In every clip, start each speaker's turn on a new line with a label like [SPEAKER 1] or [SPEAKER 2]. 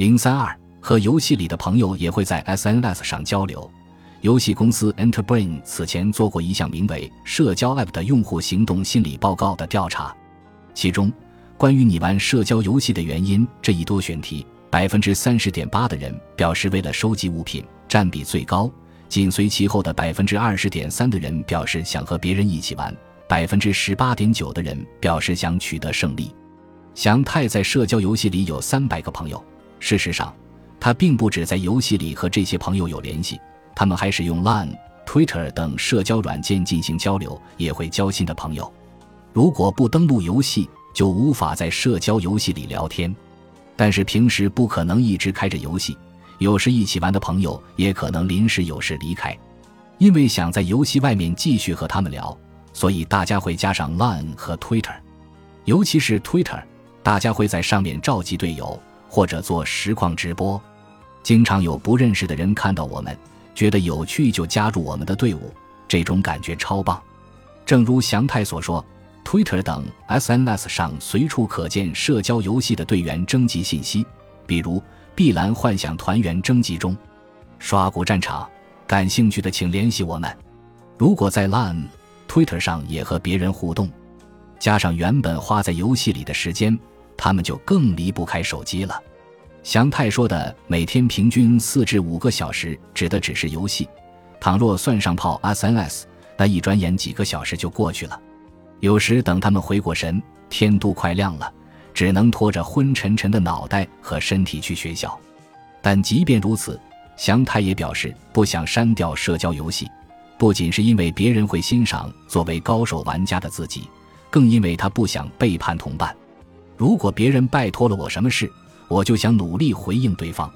[SPEAKER 1] 零三二和游戏里的朋友也会在 SNS 上交流。游戏公司 Enterbrain 此前做过一项名为“社交 App” 的用户行动心理报告的调查，其中关于你玩社交游戏的原因这一多选题，百分之三十点八的人表示为了收集物品，占比最高。紧随其后的百分之二十点三的人表示想和别人一起玩，百分之十八点九的人表示想取得胜利。祥太在社交游戏里有三百个朋友。事实上，他并不只在游戏里和这些朋友有联系，他们还使用 Line、Twitter 等社交软件进行交流，也会交新的朋友。如果不登录游戏，就无法在社交游戏里聊天。但是平时不可能一直开着游戏。有时一起玩的朋友也可能临时有事离开，因为想在游戏外面继续和他们聊，所以大家会加上 Line 和 Twitter，尤其是 Twitter，大家会在上面召集队友或者做实况直播。经常有不认识的人看到我们，觉得有趣就加入我们的队伍，这种感觉超棒。正如祥太所说，Twitter 等 SNS 上随处可见社交游戏的队员征集信息，比如。碧蓝幻想团员征集中，刷古战场，感兴趣的请联系我们。如果在 Line、Twitter 上也和别人互动，加上原本花在游戏里的时间，他们就更离不开手机了。祥太说的每天平均四至五个小时，指的只是游戏。倘若算上泡 SNS，那一转眼几个小时就过去了。有时等他们回过神，天都快亮了。只能拖着昏沉沉的脑袋和身体去学校，但即便如此，祥太也表示不想删掉社交游戏，不仅是因为别人会欣赏作为高手玩家的自己，更因为他不想背叛同伴。如果别人拜托了我什么事，我就想努力回应对方。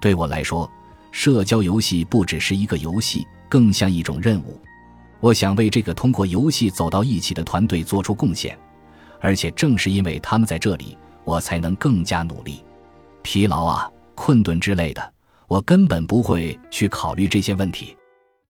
[SPEAKER 1] 对我来说，社交游戏不只是一个游戏，更像一种任务。我想为这个通过游戏走到一起的团队做出贡献。而且正是因为他们在这里，我才能更加努力。疲劳啊、困顿之类的，我根本不会去考虑这些问题。